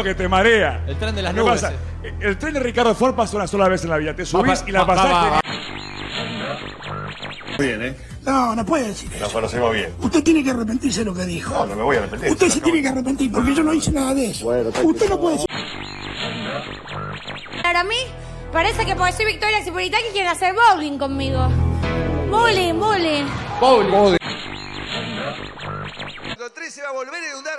que te marea. El tren de las ¿Qué nubes. pasa? eh. El tren de Ricardo Ford pasa una sola vez en la vida. Te subís Va, y la va, pasás. va, va. Bien, ¿eh? No, no puede decir eso. Nos conocemos bien. Usted tiene que arrepentirse de lo que dijo. No, no me voy a arrepentir. Usted se tiene que arrepentir porque yo no hice nada de eso. Usted no puede decir. Para mí, parece que porque soy Victoria Cipolitaki quieren hacer bowling conmigo. Bowling, bowling. Con 3 se va a volver a inundar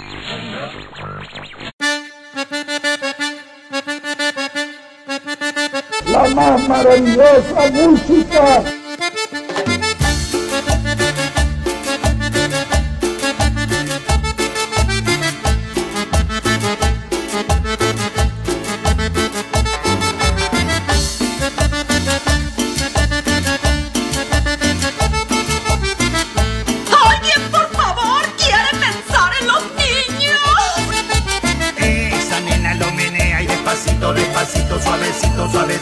Más maravillosa música.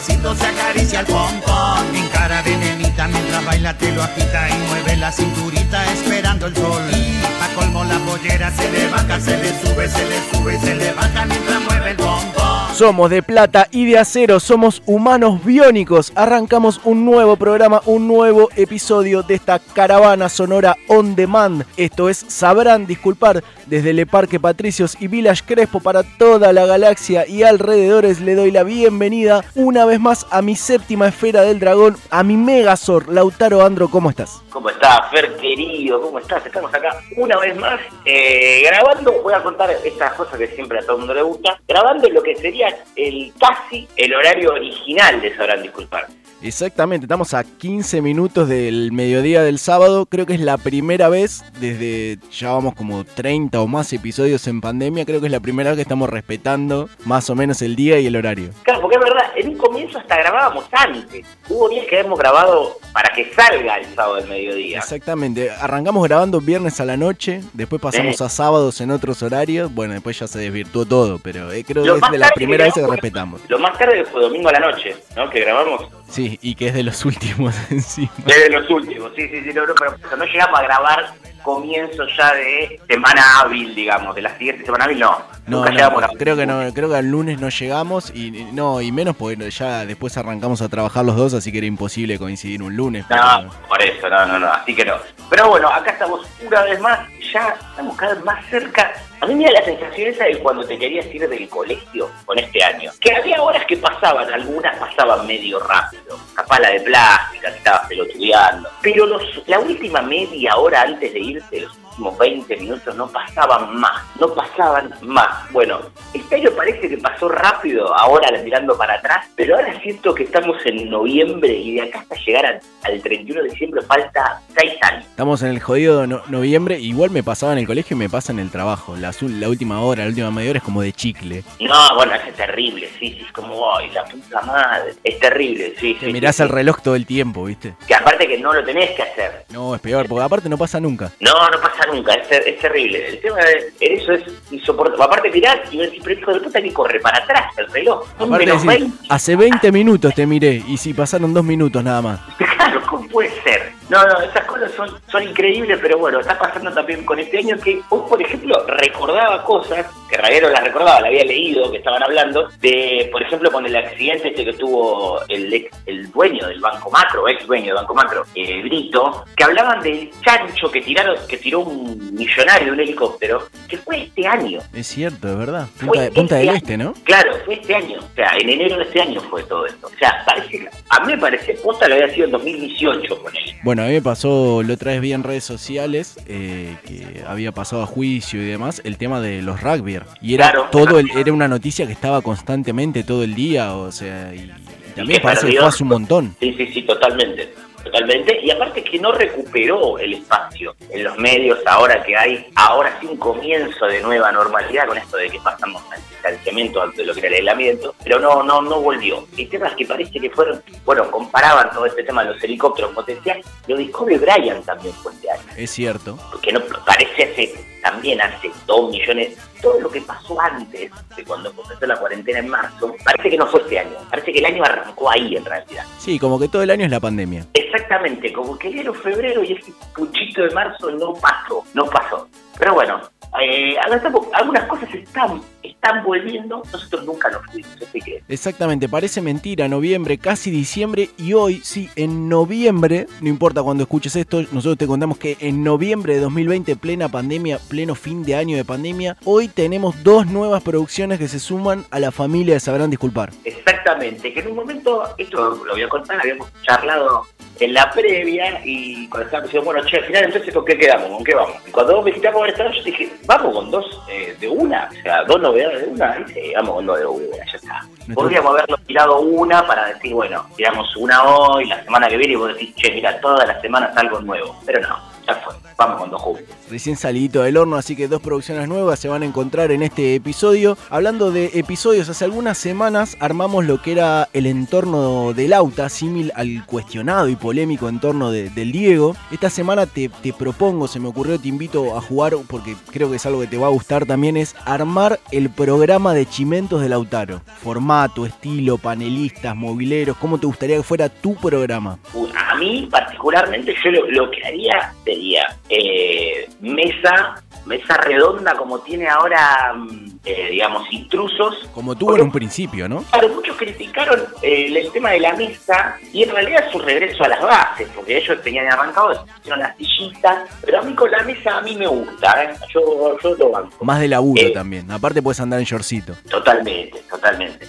Suavecito, se acaricia el pompón. En cara de nenita mientras baila te lo agita y mueve la cinturita esperando el sol. Y pa' colmo la pollera se le baja, se le sube, se le sube se le baja mientras mueve el pompón. Somos de plata y de acero, somos humanos biónicos. Arrancamos un nuevo programa, un nuevo episodio de esta caravana sonora on demand. Esto es Sabrán Disculpar desde el Parque Patricios y Village Crespo para toda la galaxia y alrededores. Le doy la bienvenida una vez más a mi séptima esfera del dragón, a mi Megazord. Lautaro Andro, ¿cómo estás? ¿Cómo estás, Fer querido? ¿Cómo estás? Estamos acá una vez más eh, grabando. Voy a contar estas cosas que siempre a todo el mundo le gusta. Grabando lo que sería el casi el horario original de Sabrán Disculpar. Exactamente, estamos a 15 minutos del mediodía del sábado. Creo que es la primera vez desde ya vamos como 30 o más episodios en pandemia. Creo que es la primera vez que estamos respetando más o menos el día y el horario. Claro, porque es verdad, en un comienzo hasta grabábamos antes. Hubo días que hemos grabado para que salga el sábado del mediodía. Exactamente, arrancamos grabando viernes a la noche, después pasamos a sábados en otros horarios. Bueno, después ya se desvirtuó todo, pero eh, creo Lo que es de la primera vez que respetamos. Lo más tarde fue domingo a la noche, ¿no? Que grabamos. Sí, y que es de los últimos encima. Desde los últimos, sí, sí, sí, no, no, pero no llegamos a grabar comienzo ya de semana hábil, digamos, de la siguiente semana hábil, no. No, no, creo que no, creo que al lunes no llegamos y no, y menos porque ya después arrancamos a trabajar los dos, así que era imposible coincidir un lunes. pero- No, por eso, no, no, no, así que no. Pero bueno, acá estamos una vez más, ya estamos cada vez más cerca. A mí me da la sensación esa de cuando te querías ir del colegio con este año. Que había horas que pasaban, algunas pasaban medio rápido. Capaz la de plástica, que estabas pelotudeando. Pero los, la última media hora antes de irte, los últimos 20 minutos, no pasaban más. No pasaban más. Bueno, este año parece que pasó rápido, ahora mirando para atrás. Pero ahora siento que estamos en noviembre y de acá hasta llegar a- al 31 de diciembre falta 6 años. Estamos en el jodido no- noviembre, igual me pasaba en el colegio y me pasa en el trabajo. La, última hora, la última media hora es como de chicle. No, bueno, es terrible, sí, sí, es como, ay, la puta madre. Es terrible, sí, Te sí. mirás sí, el sí. reloj todo el tiempo, ¿viste? Que aparte que no lo tenés que hacer. No, es peor, porque aparte no pasa nunca. No, no pasa nunca, es, ter- es terrible. El tema de eso es insoportable. Aparte mirás y ves, pero hijo de puta que corre para atrás el reloj. Aparte menos decís, 20. hace 20 minutos te miré y si pasaron dos minutos nada más. Claro, ¿cómo puede ser? No, no, esas cosas son, son increíbles, pero bueno, está pasando también con este año que hoy, por ejemplo, recordaba cosas, que Raguero las recordaba, la había leído, que estaban hablando, de, por ejemplo, con el accidente este que tuvo el, ex- el dueño del Banco Macro, ex dueño del Banco Macro, eh, Brito, que hablaban del chancho que tiraron, que tiró un millonario de un helicóptero, que fue este año. Es cierto, es verdad. Fue Punta, de- Punta del este Este, ¿no? Claro, fue este año. O sea, en enero de este año fue todo esto. O sea, parece a mí me parece, posta lo había sido en 2018 con él. Bueno, a mí me pasó, la otra vez vi en redes sociales eh, que había pasado a juicio y demás el tema de los rugby. Y era Claro. todo el- era una noticia que estaba constantemente todo el día, o sea, y, y también fue hace un montón. Sí, sí, sí, totalmente. Totalmente. Y aparte que no recuperó el espacio en los medios ahora que hay, ahora sí un comienzo de nueva normalidad con esto de que pasamos al distanciamiento de lo que era el aislamiento, pero no, no, no volvió. El tema es que parece que fueron, bueno, comparaban todo este tema de los helicópteros potenciales, lo de Kobe Bryant también fue este año. Es cierto. Porque no parece hace, también hace dos millones, todo lo que pasó antes de cuando comenzó la cuarentena en marzo, parece que no fue este año, parece que el año arrancó ahí en realidad. Sí, como que todo el año es la pandemia. Exactamente, como que enero, febrero y ese puchito de marzo no pasó, no pasó. Pero bueno, eh, algunas cosas están, están volviendo, nosotros nunca nos fuimos, así que... Exactamente, parece mentira, noviembre, casi diciembre y hoy, sí, en noviembre, no importa cuando escuches esto, nosotros te contamos que en noviembre de 2020, plena pandemia, pleno fin de año de pandemia, hoy tenemos dos nuevas producciones que se suman a la familia de Sabrán Disculpar. Exactamente, que en un momento, esto lo voy a contar, habíamos charlado en la previa y cuando estaba diciendo, bueno, che, al final entonces ¿con qué quedamos? ¿Con qué vamos? Y cuando vos me dijiste ver esta yo dije, vamos con dos eh, de una, o sea, dos novedades de una, y vamos con dos de una, ya está. Podríamos haberlo tirado una para decir, bueno, tiramos una hoy, la semana que viene, y vos decís, che, mira, todas las semanas algo nuevo. Pero no, ya fue, vamos con dos juntos. Recién salidito del horno, así que dos producciones nuevas se van a encontrar en este episodio. Hablando de episodios, hace algunas semanas armamos lo que era el entorno del Auta, símil al cuestionado y polémico entorno de, del Diego. Esta semana te, te propongo, se me ocurrió, te invito a jugar, porque creo que es algo que te va a gustar también, es armar el programa de Chimentos de Lautaro. Formato, estilo, panelistas, mobileros, ¿cómo te gustaría que fuera tu programa? A mí particularmente yo lo, que haría sería eh, mesa mesa redonda como tiene ahora, mm, eh, digamos, intrusos. Como tuvo en un principio, ¿no? Claro, muchos criticaron eh, el tema de la mesa y en realidad su regreso a las bases, porque ellos tenían arrancado, hicieron las sillitas, pero a mí con la mesa a mí me gusta, yo, yo lo banco. Más de laburo también, aparte puedes andar en shortcito. Totalmente, totalmente.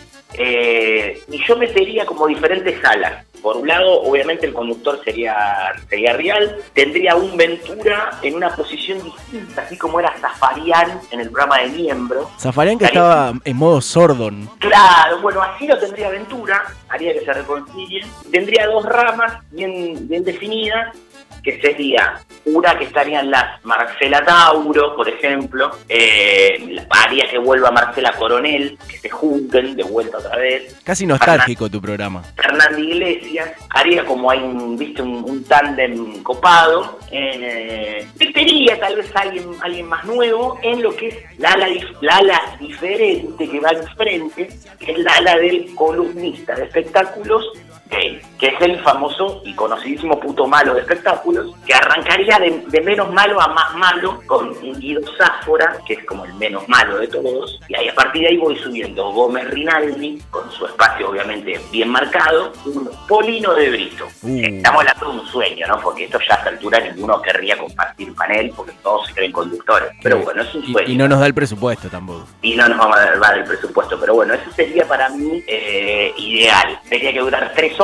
y yo metería como diferentes salas por un lado, obviamente el conductor sería, sería Real, tendría un Ventura en una posición distinta, así como era Zafarian en el programa de miembro. Zafarian que estaba en modo Sordon. Claro, bueno, así lo tendría Ventura, haría que se reconcilien. Tendría dos ramas bien, bien definidas que sería una que estarían las Marcela Tauro, por ejemplo, eh, haría que vuelva Marcela Coronel, que se junten de vuelta otra vez. Casi nostálgico tu programa. Fernanda Iglesias, haría como hay un, viste, un, tándem copado. Eh, metería tal vez alguien, alguien más nuevo en lo que es la ala, la ala diferente que va enfrente, que es la ala del columnista de espectáculos que es el famoso y conocidísimo puto malo de espectáculos, que arrancaría de, menos malo a más malo con Guido Sáfora, que es como el menos malo de todos, y ahí a partir de ahí voy subiendo Gómez Rinaldi, con su espacio obviamente bien marcado, un Polino de Brito. Uh. Estamos hablando de un sueño, ¿no? Porque esto ya a esta altura ninguno querría compartir panel, porque todos se creen conductores. Pero bueno, es un sueño. Y, no nos da el presupuesto tampoco. Y no nos vamos a dar el presupuesto, pero bueno, eso sería para mí eh, ideal. Tendría que durar tres horas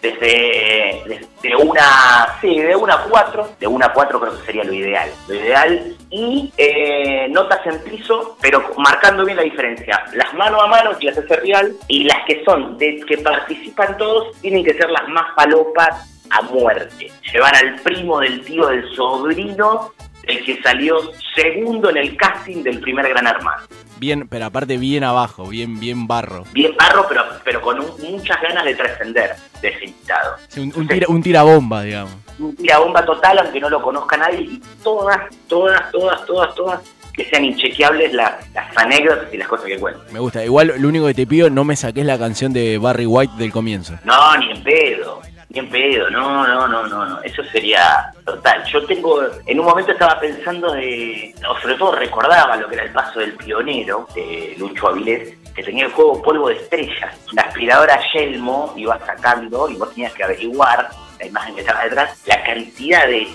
desde, de una, sí, de una a cuatro, de una a cuatro creo que sería lo ideal, lo ideal, y eh, notas en piso, pero marcando bien la diferencia, las mano a mano que las hace real, y las que son, de que participan todos, tienen que ser las más palopas a muerte, llevar al primo del tío del sobrino, el que salió segundo en el casting del primer Gran Hermano. Bien, pero aparte bien abajo, bien, bien barro. Bien barro, pero, pero con muchas ganas de trascender de ese invitado. un, tira, un tirabomba, digamos. Un tirabomba total, aunque no lo conozca nadie, y todas, todas, todas, todas, todas que sean inchequeables las, las anécdotas y las cosas que cuentan. Me gusta. Igual lo único que te pido, no me saques la canción de Barry White del comienzo. No, ni en pedo. Bien pedido, no, no, no, no, no, eso sería total. Yo tengo, en un momento estaba pensando de, o sobre todo recordaba lo que era el paso del pionero de Lucho Avilés, que tenía el juego polvo de estrellas. La aspiradora Yelmo iba sacando y vos tenías que averiguar la imagen que estaba detrás, la cantidad de,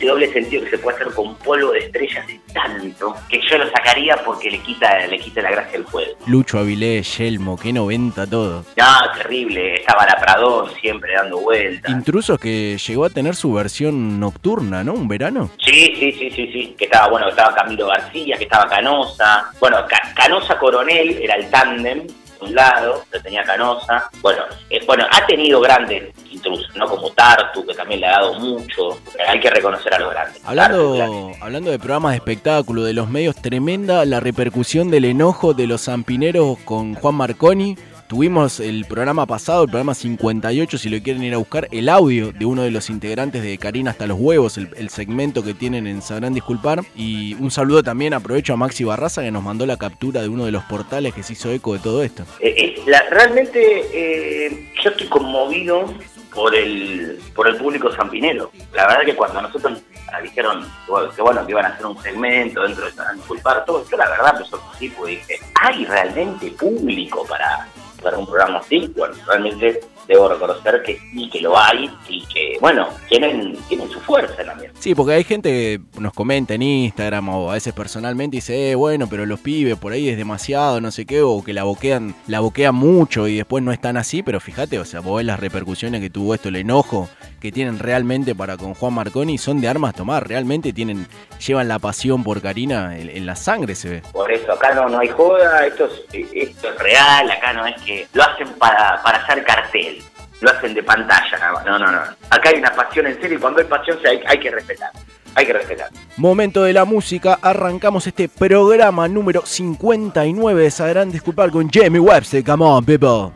doble sentido que se puede hacer con polvo de estrellas y tanto, que yo lo sacaría porque le quita, le quita la gracia al juego. Lucho Avilés, Yelmo, qué 90 todo. No, terrible, estaba la Pradón siempre dando vueltas. Intrusos que llegó a tener su versión nocturna, ¿no? ¿Un verano? Sí, sí, sí, sí, sí, que estaba, bueno, que estaba Camilo García, que estaba Canosa, bueno, Canosa Coronel era el tándem, un lado, lo tenía Canosa. Bueno, eh, bueno, ha tenido grandes intrusos, ¿no? Como Tartu, que también le ha dado mucho. Hay que reconocer a los grandes. Hablando, hablando de programas de espectáculo, de los medios, tremenda la repercusión del enojo de los zampineros con Juan Marconi. Tuvimos el programa pasado, el programa 58, si lo quieren ir a buscar, el audio de uno de los integrantes de Karina hasta los huevos, el, segmento que tienen en Sabrán Disculpar. Y un saludo también, aprovecho a Maxi Barraza que nos mandó la captura de uno de los portales que se hizo eco de todo esto. Eh, eh, realmente eh, yo estoy conmovido por el por el público zampinero. La verdad que cuando nosotros dijeron que bueno, que iban a hacer un segmento dentro de Sabrán Disculpar, todo esto, la verdad, pues sí, pues dije, ¿hay realmente público para para un programa así, bueno, realmente debo reconocer que sí, que lo hay y que, bueno, tienen, tienen su fuerza también. Sí, porque hay gente que nos comenta en Instagram o a veces personalmente dice, eh, bueno, pero los pibes por ahí es demasiado, no sé qué, o que la boquean, la boquean mucho y después no están así, pero fíjate, o sea, vos ves las repercusiones que tuvo esto, el enojo que tienen realmente para con Juan Marconi, son de armas tomar, realmente tienen, llevan la pasión por Karina en, la sangre, se ve. Por eso, acá no, no hay joda, esto es, esto es real, acá no es que lo hacen para, para hacer cartel lo hacen de pantalla. No, no, no. Acá hay una pasión en serio y cuando hay pasión hay, hay que respetar. Hay que respetar. Momento de la música, arrancamos este programa número 59 de Sabrán Disculpar con Jamie Webster. Come on, people.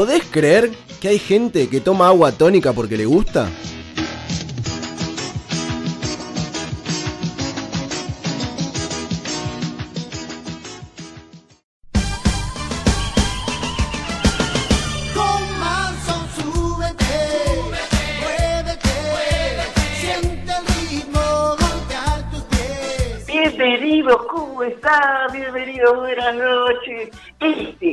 ¿Podés creer que hay gente que toma agua tónica porque le gusta? Bienvenidos, ¿cómo están? Bienvenidos, buenas noches. Este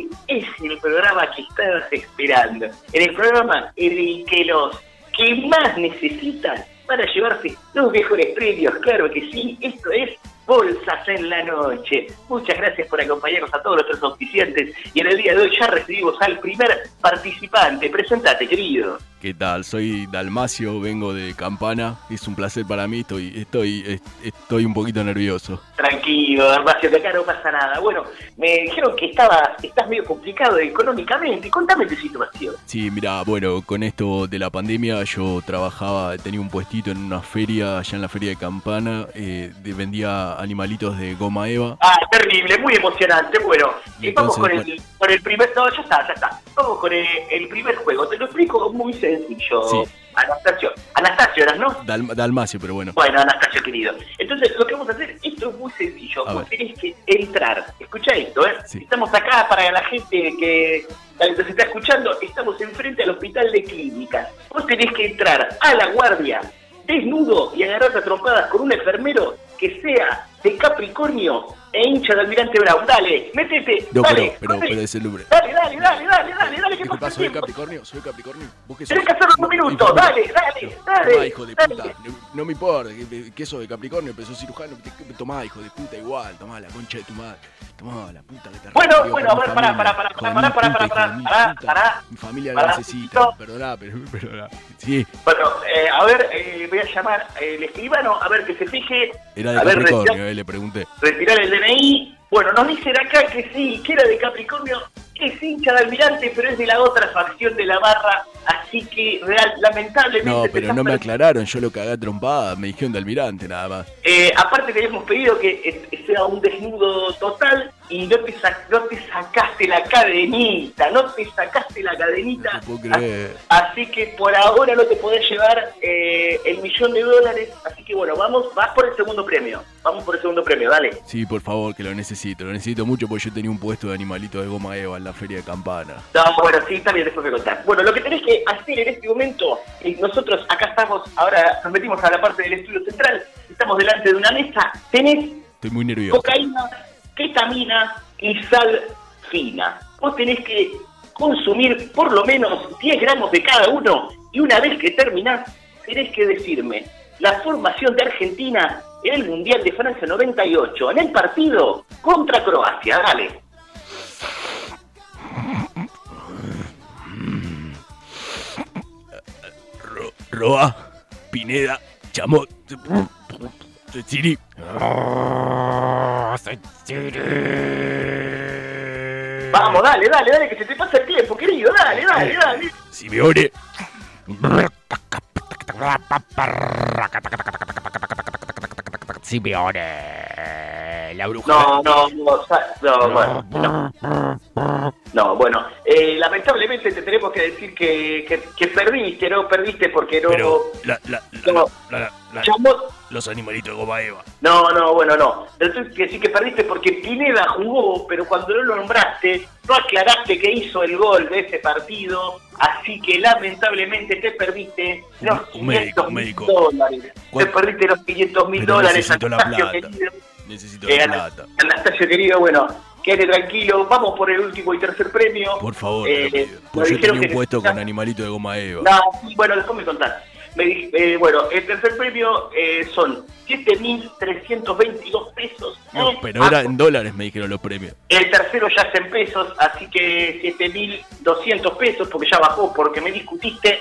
que estabas esperando. En el programa en el que los que más necesitan para llevarse los mejores premios. Claro que sí, esto es Bolsas en la Noche. Muchas gracias por acompañarnos a todos nuestros auspiciantes y en el día de hoy ya recibimos al primer participante. Presentate, querido. ¿Qué tal? Soy Dalmacio, vengo de Campana. Es un placer para mí, estoy, estoy, est- estoy un poquito nervioso. Tranquilo, Dalmacio, que acá no pasa nada. Bueno, me dijeron que estabas, estás medio complicado económicamente. Contame tu situación. Sí, mira, bueno, con esto de la pandemia yo trabajaba, tenía un puestito en una feria, allá en la feria de Campana, eh, de- vendía animalitos de goma eva. Ah, terrible, muy emocionante. Bueno, vamos con el, con el primer. No, ya está, ya está. Vamos con el, el primer juego. Te lo explico muy sencillo. Sí. Anastasio. Anastasio eras, ¿no? Dal- Dalmacio, pero bueno. Bueno, Anastasio querido. Entonces, lo que vamos a hacer, esto es muy sencillo. A Vos ver. tenés que entrar. Escucha esto, ¿eh? Sí. Estamos acá para la gente que que nos está escuchando. Estamos enfrente al hospital de clínicas. Vos tenés que entrar a la guardia desnudo y agarrarte a trompadas con un enfermero que sea de Capricornio e hincha de Almirante Brown. Dale, métete. No, dale, pero, pero, pero es el nombre. Dale, dale, dale, dale, dale, dale, ¿Qué pasa Soy. Capricornio, soy Capricornio. ¿Vos qué sos? Tenés que hacerlo en un minuto. Dale, puta. dale, Tomá, dale. hijo de dale. puta. No, no me importa que, que sos de Capricornio, pero sos cirujano. Tomá, hijo de puta, igual. Tomá la concha de tu madre. Tomá la puta que te Bueno, arrepió bueno, ver, pará, pará, pará, pará, pará, pará, pará, puta. pará. Mi familia Pará, la necesita. Perdoná, pero, perdona. Sí, Bueno, eh, a ver, eh, voy a llamar el escribano, a ver que se fije. era de Capricornio, eh, le pregunté. retirar el DNI. Bueno, nos dicen acá que sí, que era de Capricornio, que es hincha de Almirante, pero es de la otra facción de la barra, así que real, lamentablemente... No, pero no me aclararon, yo lo cagué a trompada, me dijeron de almirante nada más. Eh, aparte te habíamos pedido que eh, sea un desnudo total y no te, no te sacaste la cadenita, no te sacaste la cadenita. No. Así que por ahora no te podés llevar eh, el millón de dólares. Así que bueno, vamos, vas por el segundo premio. Vamos por el segundo premio, dale. Sí, por favor, que lo necesito, lo necesito mucho porque yo tenía un puesto de animalito de goma eva en la feria de Campana. No, bueno, sí, también después me contás. Bueno, lo que tenés que hacer en este momento, eh, nosotros acá estamos, ahora nos metimos a la parte del estudio central, estamos delante de una mesa, tenés Estoy muy nervioso. cocaína, ketamina y sal fina. Vos tenés que consumir por lo menos 10 gramos de cada uno y una vez que terminás, tenés que decirme la formación de Argentina en el Mundial de Francia 98, en el partido contra Croacia. Dale. Ro- Roa, Pineda, Chamot, Ciri. Vamos, dale, dale, dale, que se te pasa el tiempo, querido. Dale, dale, dale. Simeone. Simeone. La bruja. No, no, no, no, bueno, no. No, bueno, eh, lamentablemente te tenemos que decir que, que, que perdiste, ¿no? Perdiste porque no... Pero la, la, la, No. la- la- la- Chamot- los animalitos de goma eva. No, no, bueno, no. Entonces que sí que perdiste porque Pineda jugó, pero cuando no lo nombraste, no aclaraste que hizo el gol de ese partido, así que lamentablemente te perdiste los Un- un médico, 500 un mil dólares. Te perdiste los 500 mil dólares, necesito la plata. querido. Necesito Eh, la plata. Anastasio, querido, bueno, quédate tranquilo, vamos por el último y tercer premio. Por favor, Eh, Porque yo tenía un puesto necesitas- con animalito de goma eva. No, bueno, después me contás. Me eh, bueno, el tercer premio eh, son 7.322 pesos. No, pero Ah, era en dólares, me dijeron los premios. El tercero ya es en pesos, así que 7.200 pesos, porque ya bajó, porque me discutiste.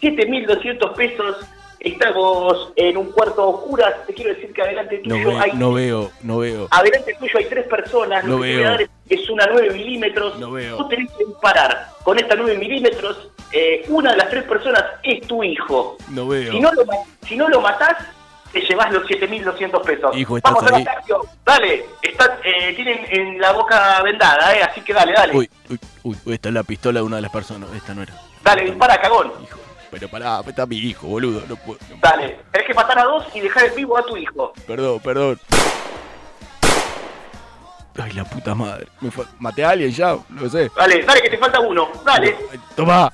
7.200 pesos, estamos en un cuarto oscuras. Te quiero decir que adelante No tuyo veo, hay no veo, no veo. Adelante tuyo hay tres personas, No lo que te voy veo. a dar es- una 9 milímetros. No veo. Tú tenés que disparar con esta 9 milímetros. eh, una de las tres personas es tu hijo. No veo. Si no lo, si no lo matás, te llevas los 7.200 pesos. Hijo, ¿estás Vamos, ahí? Anastasio, dale. Está, eh, tienen en la boca vendada, eh, así que dale, dale. Uy, uy, uy, esta es la pistola de una de las personas. Esta no era. Dale, dispara, cagón. Hijo, pero pará, está mi hijo, boludo. No puedo. no- Dale. Tenés que matar a dos y dejar en vivo a tu hijo. Perdón, perdón. Ay, la puta madre. Me Maté a alguien ya, lo sé. Dale, dale, que te falta uno. Dale. Toma.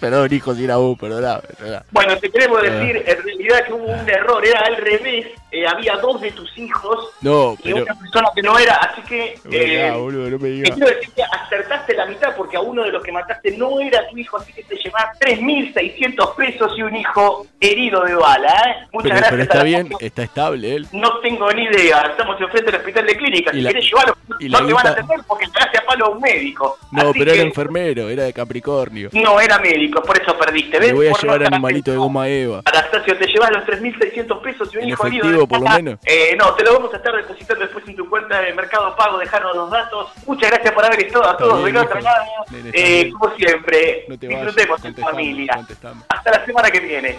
Perdón, hijo, si era vos, perdoná, perdoná. Bueno, te queremos decir en realidad que hubo un error, era al revés. Eh, había dos de tus hijos No, y una persona que no era, así que... eh, boludo, no me te digas. quiero decir que acertaste la mitad porque a uno de los que mataste no era tu hijo, así que te llevas 3.600 pesos y un hijo herido de bala, ¿eh? Muchas Pero, gracias. pero está bien, foto. está estable él. No tengo ni idea, estamos enfrente del hospital de clínica, si la- querés llevarlo, y no te van a atender porque llegaste a palo a un médico. No, Así pero era enfermero, era de Capricornio. No era médico, por eso perdiste. ¿ves? voy a Por no llevar estar animalito de goma Eva. Anastasio, te llevas los 3.600 pesos y un ¿En hijo herido efectivo, por lo menos? Eh, no, te lo vamos a estar depositando después en tu cuenta de Mercado Pago, dejarnos los datos. Muchas gracias por haber estado a todos del otro lado. Eh, como siempre, No disfrutemos en familia. Hasta la semana que viene.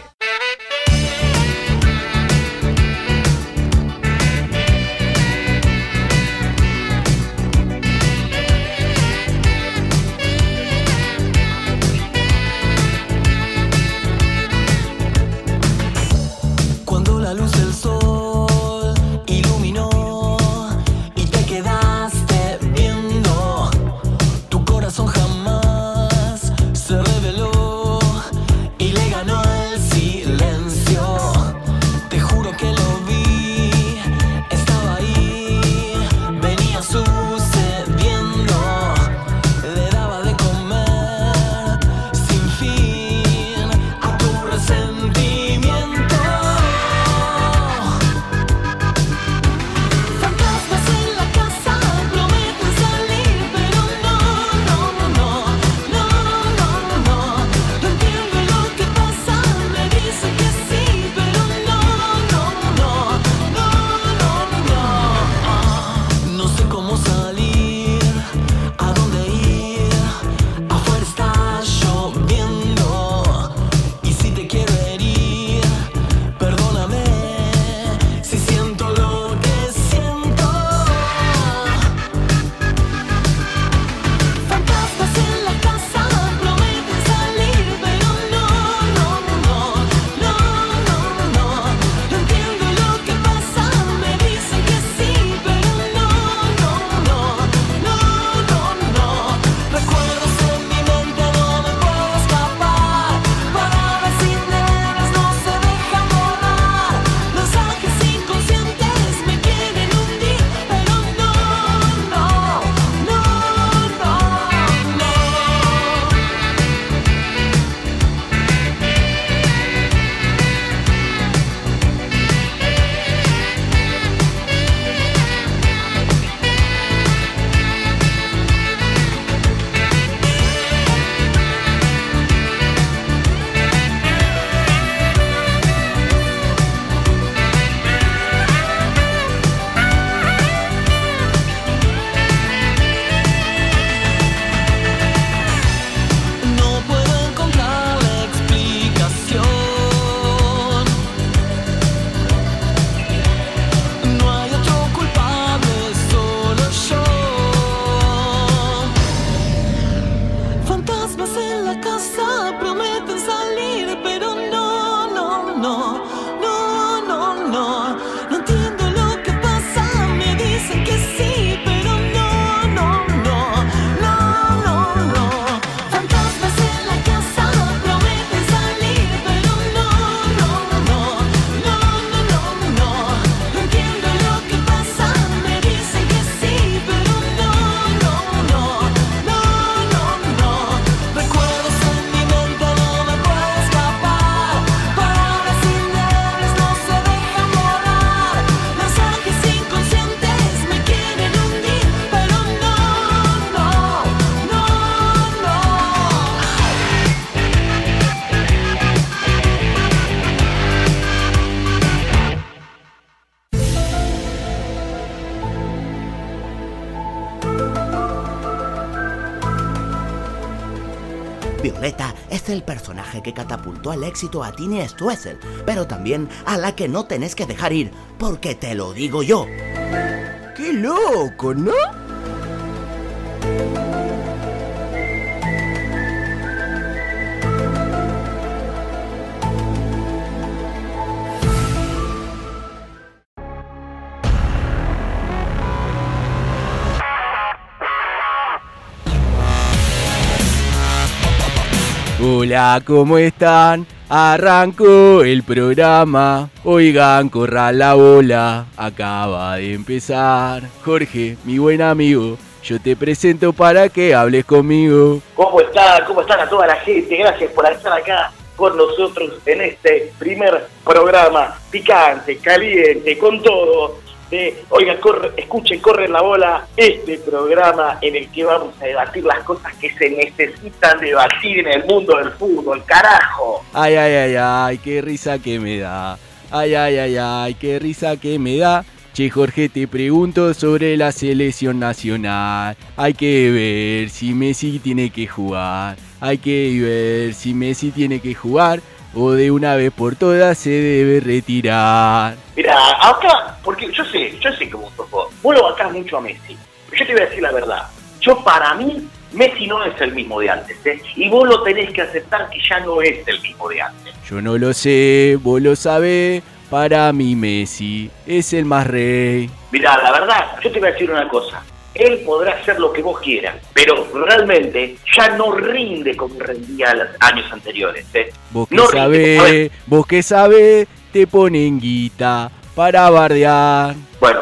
El personaje que catapultó al éxito a Tini Stoessel, pero también a la que no tenés que dejar ir, porque te lo digo yo. ¡Qué loco, ¿no? Hola, ¿cómo están? Arrancó el programa. Oigan, corra la bola. Acaba de empezar. Jorge, mi buen amigo, yo te presento para que hables conmigo. ¿Cómo están? ¿Cómo están a toda la gente? Gracias por estar acá con nosotros en este primer programa picante, caliente, con todo. De, oigan, corre, escuchen, corre la bola, este programa en el que vamos a debatir las cosas que se necesitan debatir en el mundo del fútbol, carajo. Ay, ay, ay, ay, qué risa que me da. Ay, ay, ay, ay, qué risa que me da. Che, Jorge, te pregunto sobre la selección nacional. Hay que ver si Messi tiene que jugar. Hay que ver si Messi tiene que jugar o de una vez por todas se debe retirar. Mira, acá, porque yo sé, yo sé sos vos. Vos lo bancás mucho a Messi. Yo te voy a decir la verdad. Yo, para mí, Messi no es el mismo de antes, ¿eh? Y vos lo tenés que aceptar que ya no es el mismo de antes. Yo no lo sé, vos lo sabés. Para mí Messi es el más rey. Mira, la verdad, yo te voy a decir una cosa. Él podrá hacer lo que vos quieras, pero realmente ya no rinde como rendía los años anteriores. ¿eh? Vos que No sabés, rinde. vos que sabés, te ponen guita para bardear. Bueno,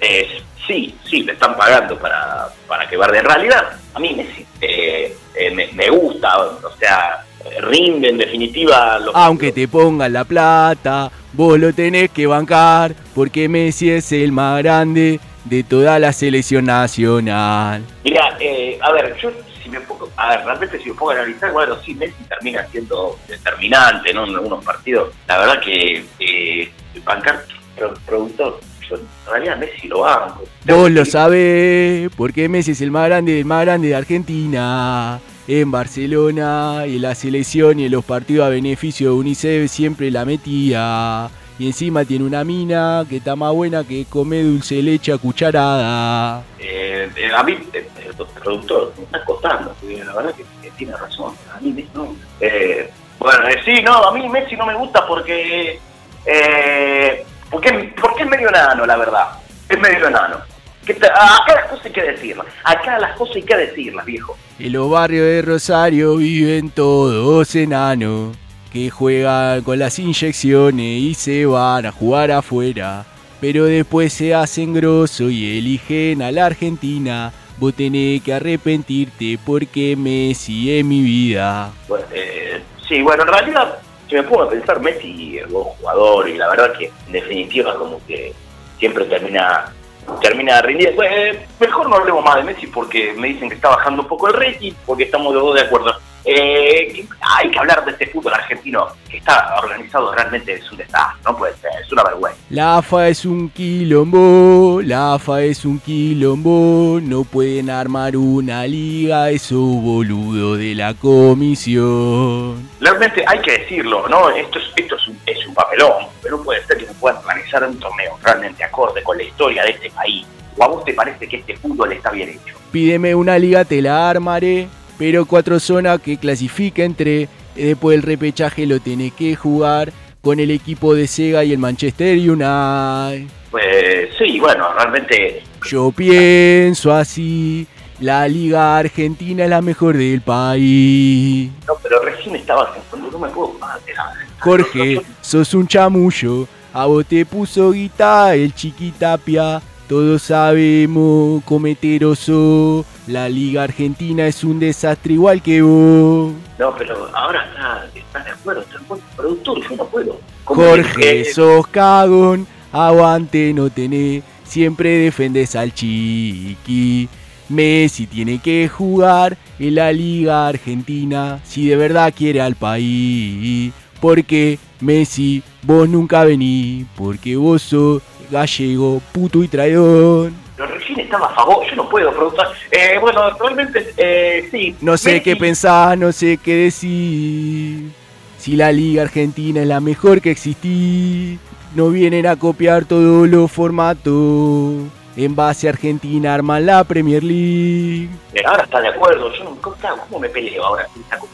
eh, sí, sí, le están pagando para, para que barde. En realidad, a mí eh, eh, me, me gusta, o sea, rinde en definitiva. Lo, Aunque te pongan la plata, vos lo tenés que bancar, porque Messi es el más grande de toda la selección nacional. Mira, eh, a ver, yo si me pongo, a ver, realmente si me pongo a analizar, bueno, sí, Messi termina siendo determinante, ¿no? En algunos partidos. La verdad que eh, bancar pro- productor, yo en realidad Messi lo banco. Vos lo sabés, porque Messi es el más grande, el más grande de Argentina. En Barcelona, y la selección y en los partidos a beneficio de UNICEF siempre la metía. Y encima tiene una mina que está más buena que come dulce de leche a cucharada. Eh, eh, a mí, eh, el productor, me está costando, la verdad que, que tiene razón. A mí Messi no. Eh, bueno, eh, sí, no, a mí Messi no me gusta porque. Eh, porque, porque es medio enano, la verdad. Es medio enano. Que te- acá las cosas hay que decirlas. Acá las cosas hay que decirlas, viejo. En los barrios de Rosario viven todos enanos que juegan con las inyecciones y se van a jugar afuera. Pero después se hacen grosso y eligen a la Argentina. Vos tenés que arrepentirte porque Messi es mi vida. Eh, sí, bueno, en realidad, si me pongo a pensar, Messi es buen jugador y la verdad que, en definitiva, como que siempre termina termina rindiendo. Eh, mejor no hablemos más de Messi porque me dicen que está bajando un poco el rating, porque estamos los de acuerdo. Eh, hay que hablar de este fútbol argentino que está organizado realmente, es un desastre, no puede ser, es una vergüenza. La AFA es un quilombo, la AFA es un quilombo, no pueden armar una liga, esos boludos de la comisión. Realmente hay que decirlo, ¿no? Esto es, esto es, un, es un papelón, pero no puede ser que no puedan organizar un torneo realmente acorde con la historia de este país. ¿O a vos te parece que este fútbol está bien hecho? Pídeme una liga, te la armaré, pero cuatro zonas que clasifica entre, después del repechaje lo tenés que jugar con el equipo de Sega y el Manchester United. Pues sí, bueno, realmente Yo pienso así, la liga argentina es la mejor del país. no, pero recién estabas en no me puedo más de nada. Jorge, sos un chamullo, a vos te puso guita el chiquitapia. Todos sabemos, cometeroso, la liga argentina es un desastre igual que vos. No, pero ahora está, está de acuerdo, está acuerdo, productor, yo no puedo. ¿Cómo Jorge, que- sos cagón, aguante no tenés, siempre defendes al chiqui. Messi tiene que jugar en la liga argentina si de verdad quiere al país. Porque Messi, vos nunca venís, porque vos sos gallego, puto y traidor. Pero recién estaba a favor, yo no puedo, productor. Eh, bueno, realmente, eh, sí. No sé Messi- qué pensar, no sé qué decir. Si la liga argentina es la mejor que existí, no vienen a copiar todos los formatos. En base a Argentina arman la Premier League. Eh, ahora está de acuerdo, yo no, ¿cómo, cómo me peleo ahora?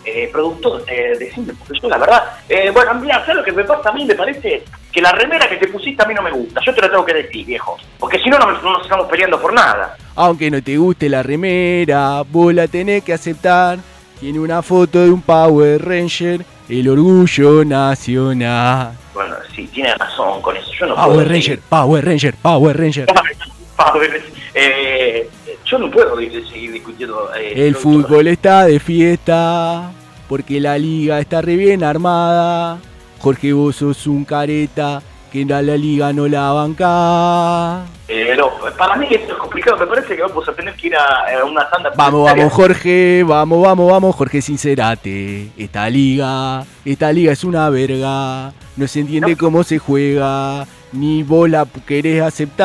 Eh, productor, eh, decime, porque yo la verdad, eh, bueno, mira, ¿sabes lo que me pasa a mí? Me parece que la remera que te pusiste a mí no me gusta, yo te lo tengo que decir, viejo, porque si no, no, no nos estamos peleando por nada. Aunque no te guste la remera, vos la tenés que aceptar. Tiene una foto de un Power Ranger, el orgullo nacional. Bueno, sí, tiene razón con eso. Yo no Power puedo Ranger, Power Ranger, Power Ranger. Eh, yo no puedo seguir discutiendo. eh, El fútbol está de fiesta, porque la liga está re bien armada. Jorge, vos sos un careta, que a la liga no la banca. Eh, para mí esto es complicado. Me parece que vamos a tener que ir a, a una tanda. Vamos, vamos, Jorge, vamos, vamos, vamos, Jorge, sincerate. Esta liga, esta liga es una verga. No se entiende cómo se juega, ni vos la querés aceptar.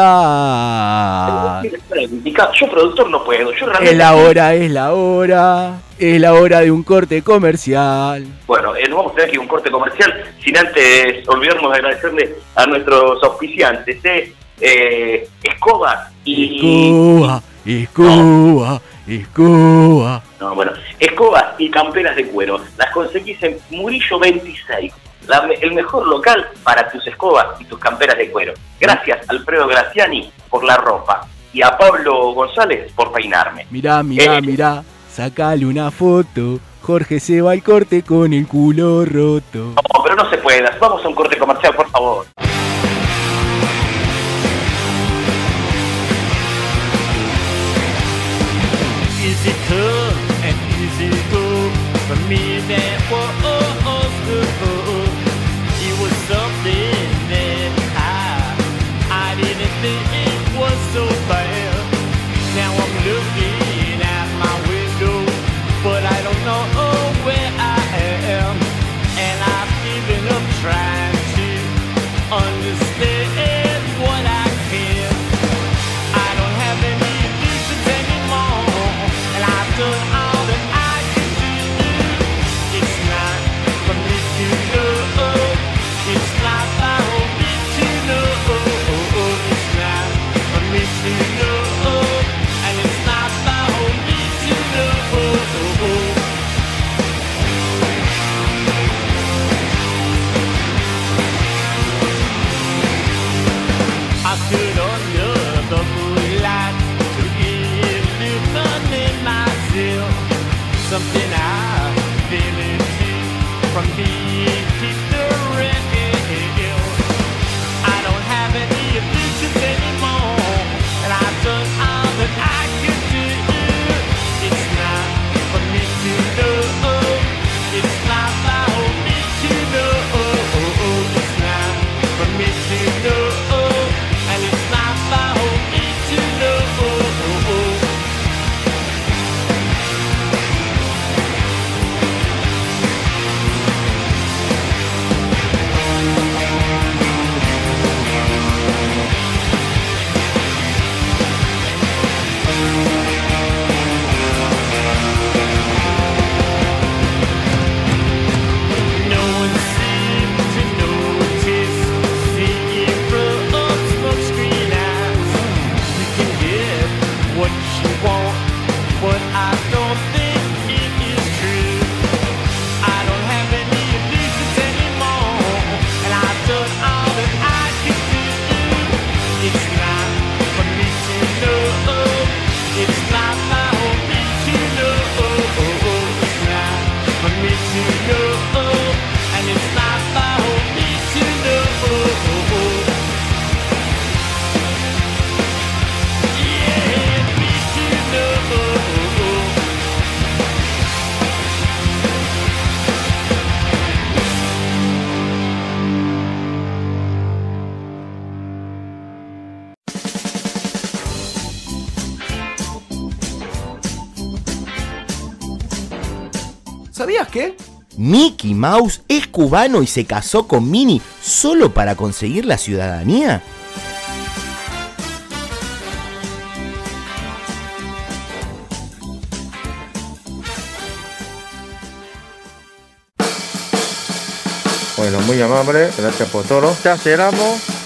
Yo, productor, no puedo. Yo realmente. Es la hora, es la hora, es la hora de un corte comercial. Bueno, eh, nos vamos a tener que ir a un corte comercial sin antes olvidarnos de agradecerle a nuestros auspiciantes, eh, eh, Escoba y. Escoba, escoba, escoba. No, bueno, Escoba y camperas de cuero. Las conseguís en Murillo 26. la me- el mejor local para tus escobas y tus camperas de cuero. Gracias Alfredo Graciani por la ropa y a Pablo González por peinarme. Mirá, mirá, Eh. mirá, sacale una foto. Jorge se va al corte con el culo roto. No, pero no se puede. Vamos a un corte comercial, por favor. is it true? Mickey Mouse es cubano y se casó con Minnie solo para conseguir la ciudadanía. Bueno, muy amable, gracias por todo. Ya cerramos.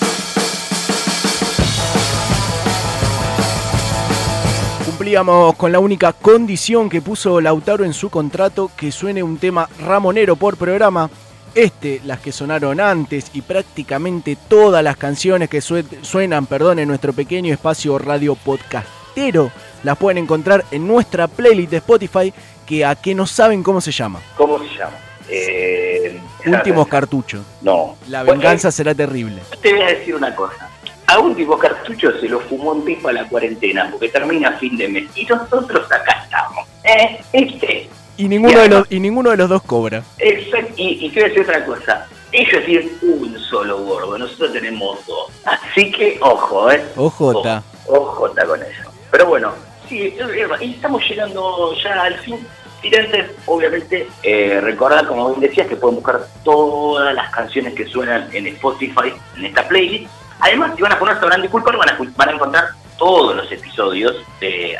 Con la única condición que puso Lautaro en su contrato, que suene un tema ramonero por programa. Este, las que sonaron antes y prácticamente todas las canciones que sue- suenan, perdón, en nuestro pequeño espacio radio podcastero, las pueden encontrar en nuestra playlist de Spotify que a que no saben cómo se llama. ¿Cómo se llama? Eh, Últimos cartuchos. No. La Bueno, venganza será terrible. Te voy a decir una cosa. A último cartucho se lo fumó en pipa la cuarentena porque termina a fin de mes. Y nosotros acá estamos. ¿Eh? ¿Viste? Y ninguno, de los, y ninguno de los dos cobra. Exacto. Y, y quiero decir otra cosa. Ellos tienen un solo gordo, nosotros tenemos dos. Así que, ojo, ¿eh? Ojota. Ojo está con eso. Pero bueno, sí, y estamos llegando ya al fin. Y antes, obviamente, eh, recordar, como bien decías, que pueden buscar todas las canciones que suenan en Spotify, en esta playlist. Además, si van a poner Sabrán Disculpar, van a, van a encontrar todos los episodios,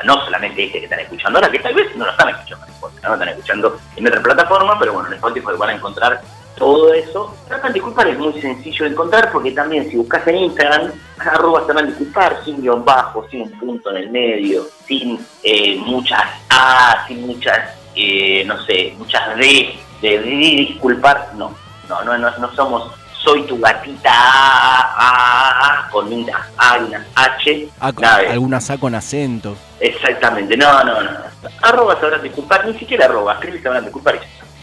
no solamente este que están escuchando ahora, que tal vez no lo están escuchando en no lo están escuchando en otra plataforma, pero bueno, en Spotify van a encontrar todo eso. Sabrán Disculpar es muy sencillo de encontrar porque también si buscas en Instagram, arroba Sabrán Disculpar, sin guion bajo, sin un punto en el medio, sin eh, muchas A, sin muchas, eh, no sé, muchas D, de, de disculpar, no, no, no, no, no somos soy tu gatita A, A, A, con una A y una H, de- algunas A con acento. exactamente, no, no, no, arroba Sabrán Disculpar, ni siquiera arroba, escribe Sabrán Disculpar.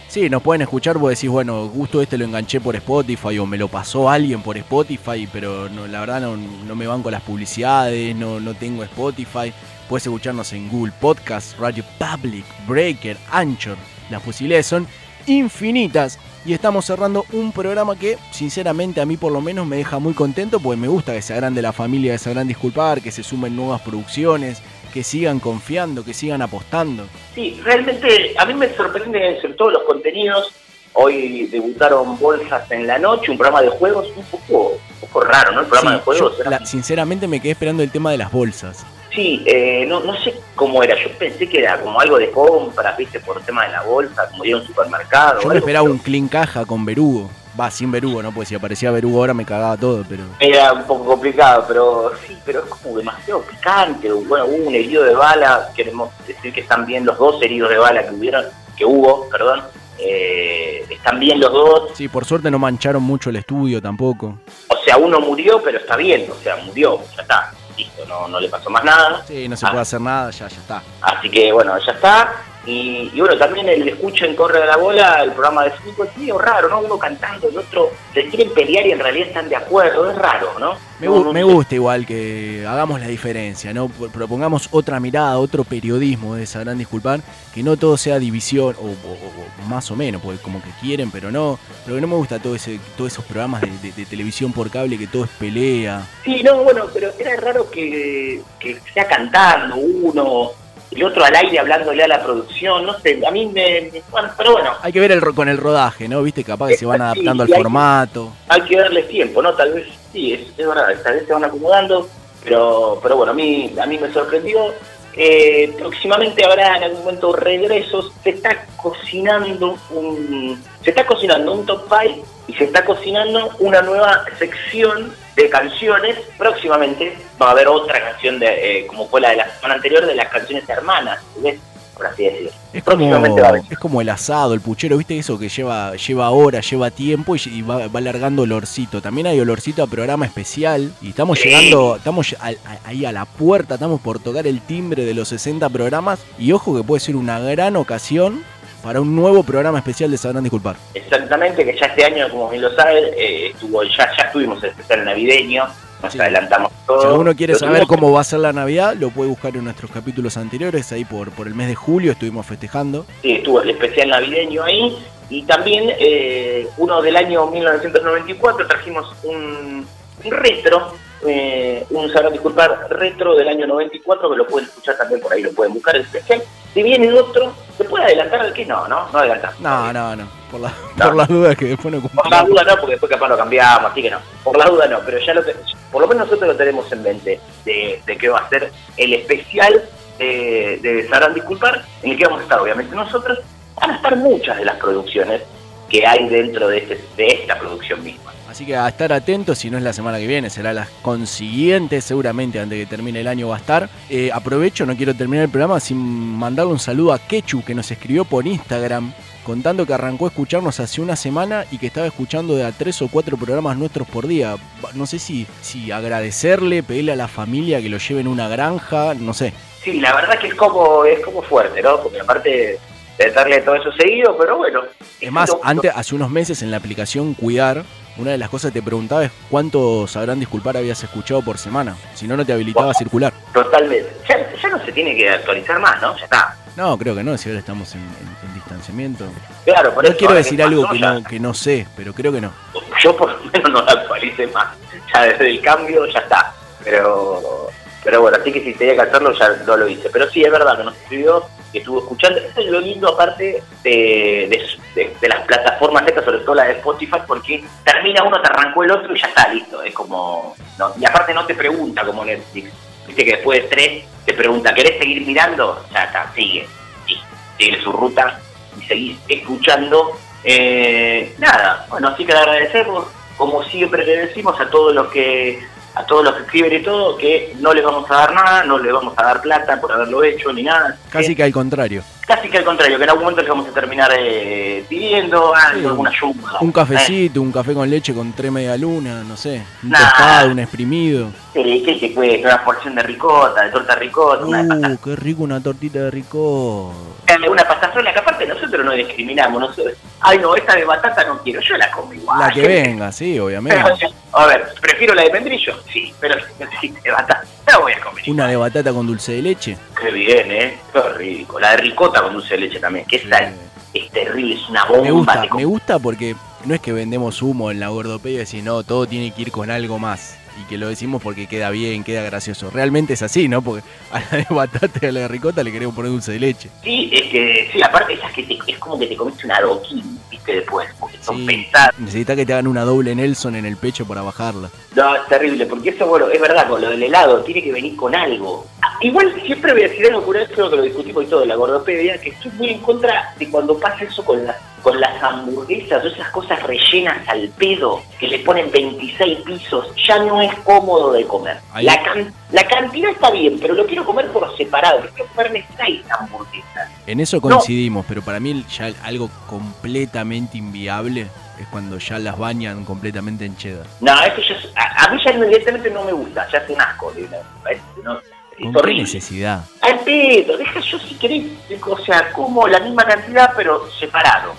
Sí, nos pueden escuchar, vos decís, bueno, justo este lo enganché por Spotify o me lo pasó alguien por Spotify, pero no, la verdad no, no me van con las publicidades, no, no tengo Spotify. Puedes escucharnos en Google Podcast, Radio Public, Breaker, Anchor. Las posibilidades son infinitas y estamos cerrando un programa que, sinceramente, a mí por lo menos me deja muy contento porque me gusta que se agrande la familia, que se sabrán disculpar, que se sumen nuevas producciones, que sigan confiando, que sigan apostando. Sí, realmente a mí me sorprende sobre todo los contenidos. Hoy debutaron Bolsas en la Noche, un programa de juegos un poco, un poco raro, ¿no? El programa Sí, de juegos. yo, la- sinceramente me quedé esperando el tema de las bolsas. Sí, eh, no, no sé cómo era. Yo pensé que era como algo de compras, viste, por el tema de la bolsa, como ir a un supermercado. Yo me esperaba un clean caja con Berugo. Va, sin Berugo, ¿no? Pues si aparecía Berugo ahora me cagaba todo, pero... Era un poco complicado, pero sí, pero es como demasiado picante. Bueno, hubo un herido de bala, queremos decir que están bien los dos heridos de bala que hubieron, que hubo, perdón. Eh, están bien los dos. Sí, por suerte no mancharon mucho el estudio tampoco. O sea, uno murió, pero está bien, o sea, murió, ya está, listo, no, no le pasó más nada. Sí, no se Ah. puede hacer nada, ya, ya está. Así que bueno, ya está. Y, y bueno, también el escuchen Corre de la Bola, el programa de fútbol, es medio raro, ¿no? Uno cantando, el otro se quieren pelear y en realidad están de acuerdo, es raro, ¿no? Me, gu- me gusta igual que hagamos la diferencia, ¿no? Pro- Propongamos otra mirada, otro periodismo de Sabrán Disculpar, que no todo sea división, o, o- o más o menos, porque como que quieren, pero no. Pero que no me gusta todo ese, todos esos programas de, de- de televisión por cable que todo es pelea. Sí, no, bueno, pero era raro que, que sea cantando uno, el otro al aire hablándole a la producción, no sé, a mí me... me- bueno, pero bueno, Hay que ver el, con el rodaje, ¿no? Viste, capaz que se van Sí, adaptando al hay- formato. hay que darles tiempo, ¿no? Tal vez, sí, es, es verdad, tal vez se van acomodando, pero, pero bueno, a mí, a mí me sorprendió. Eh, próximamente habrá en algún momento regresos, se está cocinando un, se está cocinando un top 5 y se está cocinando una nueva sección de canciones. Próximamente va a haber otra canción de, eh, como fue la de la semana anterior, de las canciones hermanas, ¿ves? Por así decirlo. Es como, va a es como el asado, el puchero, ¿viste? Eso que lleva, lleva horas, lleva tiempo y, y va, va alargando olorcito. También hay olorcito a programa especial y estamos Sí. llegando, estamos a- ahí a la puerta, estamos por tocar el timbre de los 60 programas y ojo que puede ser una gran ocasión para un nuevo programa especial de Sabrán Disculpar. Exactamente, que ya este año, como bien lo saben, eh, estuvo, ya, ya estuvimos el especial navideño, nos adelantamos todo. Si alguno quiere saber cómo va a ser la Navidad, lo puede buscar en nuestros capítulos anteriores, ahí por, por el mes de julio estuvimos festejando. Sí, estuvo el especial navideño ahí. Y también eh, uno del año 1994 trajimos un, un retro, eh, un sabrán disculpar, retro del año 94, que lo pueden escuchar también por ahí, lo pueden buscar el especial. Si viene otro, ¿se puede adelantar el que no? No, no adelantar. No, no, no, por, la- por las dudas que después no Por cumplimos. la duda no, porque después capaz lo cambiamos, así que no. Por la duda no, pero ya lo por lo menos nosotros lo tenemos en mente de, de que va a ser el especial de, de Sabrán Disculpar, en el que vamos a estar obviamente nosotros. Van a estar muchas de las producciones que hay dentro de, este, de esta producción misma. Así que a estar atentos, si no es la semana que viene, será la consiguiente, seguramente antes de que termine el año va a estar. Eh, aprovecho, no quiero terminar el programa sin mandarle un saludo a Kechu, que nos escribió por Instagram, contando que arrancó a escucharnos hace una semana y que estaba escuchando de a tres o cuatro programas nuestros por día. No sé si, si agradecerle, pedirle a la familia que lo lleve en una granja, no sé. Sí, la verdad que es como, es como fuerte, ¿no? Porque aparte de darle todo eso seguido, pero bueno. Es más, antes, hace unos meses en la aplicación Cuidar, una de las cosas que te preguntaba es cuánto sabrán disculpar habías escuchado por semana. Si no, no te habilitaba a circular. Totalmente. Ya, ya no se tiene que actualizar más, ¿no? Ya está. No, creo que no, si ahora estamos en, en- en distanciamiento. Claro, por No eso, quiero decir algo que no, que no sé, pero creo que no. Yo por lo menos no la actualicé más. Ya desde el cambio ya está. Pero pero bueno, así que si tenía que hacerlo ya no lo hice. Pero sí, es verdad que nos escribió, que estuvo escuchando. Eso es lo lindo aparte de, de, de- de las plataformas estas, sobre todo la de Spotify, porque termina uno, te arrancó el otro y ya está listo. Es como... no, y aparte no te pregunta como Netflix. Viste que después de tres te pregunta, ¿querés seguir mirando? Ya está, sigue. Sí, sigue su ruta y seguís escuchando. Eh, nada, bueno, así que agradecemos, como siempre le decimos a todos los que a todos los que escriben y todo, que no les vamos a dar nada, no les vamos a dar plata por haberlo hecho ni nada. Casi que al contrario. Casi que al contrario, que en algún momento les vamos a terminar eh, pidiendo algo, Sí, alguna ayuda. Un cafecito, un café con leche con tres media luna, no sé. Un Nah. tostado, un exprimido. Eh, ¿Qué te cuesta? Una porción de ricota, de torta ricota, una, Uh, qué rico una tortita de rico. Una pasta sola, que aparte nosotros no discriminamos. Nosotros, Ay, no, esta de batata no quiero, yo la como igual. La que venga, sí, obviamente. A ver, prefiero la de membrillo, sí, pero si de batata, la voy a comer. Una de batata con dulce de leche. Qué bien, ¿eh? Qué rico. La de ricota con dulce de leche también, que esa es, es terrible, es una bomba. Me gusta, me gusta porque no es que vendemos humo en la gordopedia y decir, no, todo tiene que ir con algo más. Y que lo decimos porque queda bien, queda gracioso. Realmente es así, ¿no? Porque a la de batata y a la de ricota le queremos poner dulce de leche. Sí, es que, sí, aparte esas que te- es como que te comiste una adoquín, viste, después, porque son Sí. pesadas. Necesita que te hagan una doble Nelson en el pecho para bajarla. No, es terrible, porque eso, bueno, es verdad, con lo del helado, tiene que venir con algo. Igual siempre voy a decir algo, pero creo que lo discutimos y todo, la gordopedia, que estoy muy en contra de cuando pasa eso con, las con las hamburguesas o esas cosas rellenas al pedo, que le ponen 26 pisos, ya no es cómodo de comer. La, can- la cantidad está bien, pero lo quiero comer por separado, quiero comerme 6 hamburguesas. En eso coincidimos, pero para mí ya algo completamente inviable es cuando ya las bañan completamente en cheddar. No, eso ya es- a, a mí ya inmediatamente no me gusta, ya es un asco, ¿no? ¿Con qué necesidad? Al pedo, deja yo si querés, o sea, como la misma cantidad pero separado.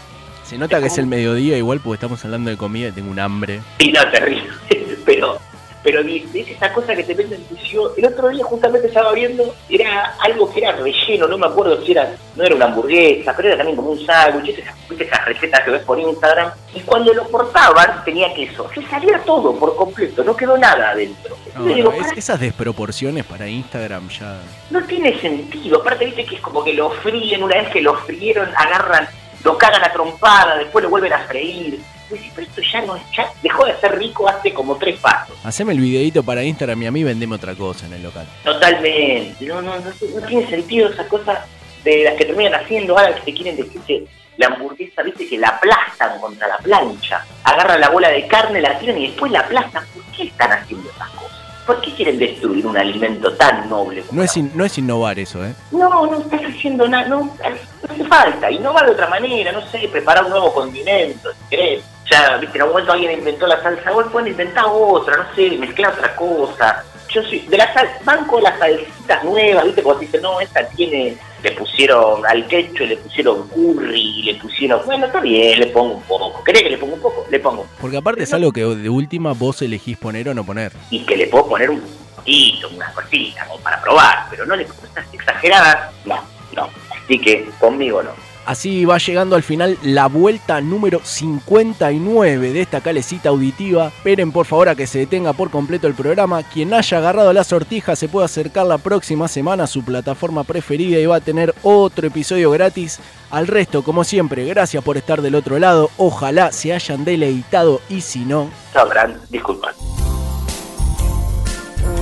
Se nota que es el mediodía igual porque estamos hablando de comida y tengo un hambre. Y no, terrible, pero, pero es esa cosa que te mete en prisión. El otro día justamente estaba viendo, era algo que era relleno, no me acuerdo si era, no era una hamburguesa, pero era también como un sándwich, esas, ¿viste esas recetas que ves por Instagram, y cuando lo cortaban tenía queso, se salía todo por completo, no quedó nada adentro. No, Entonces digo, no, es- "Pará, esas desproporciones para Instagram ya. no tiene sentido. Aparte, viste que es como que lo fríen, una vez que lo frieron, agarran, lo cagan a trompada, después lo vuelven a freír. Decís, pero esto ya no es, ya dejó de ser rico hace como tres pasos. Haceme el videito para Instagram y a mí vendeme otra cosa en el local. Totalmente. No, no, no, no tiene sentido esa cosa de las que terminan haciendo ahora que te quieren decir que la hamburguesa, viste, que la aplastan contra la plancha. Agarran la bola de carne, la tiran y después la aplastan. ¿Por qué están haciendo esas cosas? ¿Por qué quieren destruir un alimento tan noble como No es, in- no es innovar eso, ¿eh? No, no estás haciendo nada, no, no hace falta. Innovar de otra manera, no sé, preparar un nuevo condimento, si querés. Ya, viste, en algún momento alguien inventó la salsa, vos pueden inventar otra, no sé, mezclar otra cosa. Yo soy, de la sal, banco las salsitas nuevas, viste, cuando dicen, no, esta tiene, le pusieron al quecho, le pusieron curry, le pusieron, bueno, está bien, le pongo un poco. ¿Querés que le ponga un poco? Le pongo. Porque aparte es algo que de última vos elegís poner o no poner. Y que le puedo poner un poquito, unas cositas, como para probar, pero no le cosas exageradas, no, no. Así que conmigo no. Así va llegando al final la vuelta número 59 de esta calecita auditiva. Esperen por favor a que se detenga por completo el programa. Quien haya agarrado la sortija se puede acercar la próxima semana a su plataforma preferida y va a tener otro episodio gratis. Al resto, como siempre, gracias por estar del otro lado. Ojalá se hayan deleitado y si no, Sabrán, disculpan.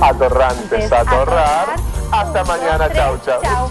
Atorrantes, atorrar. Hasta mañana, chau, chau.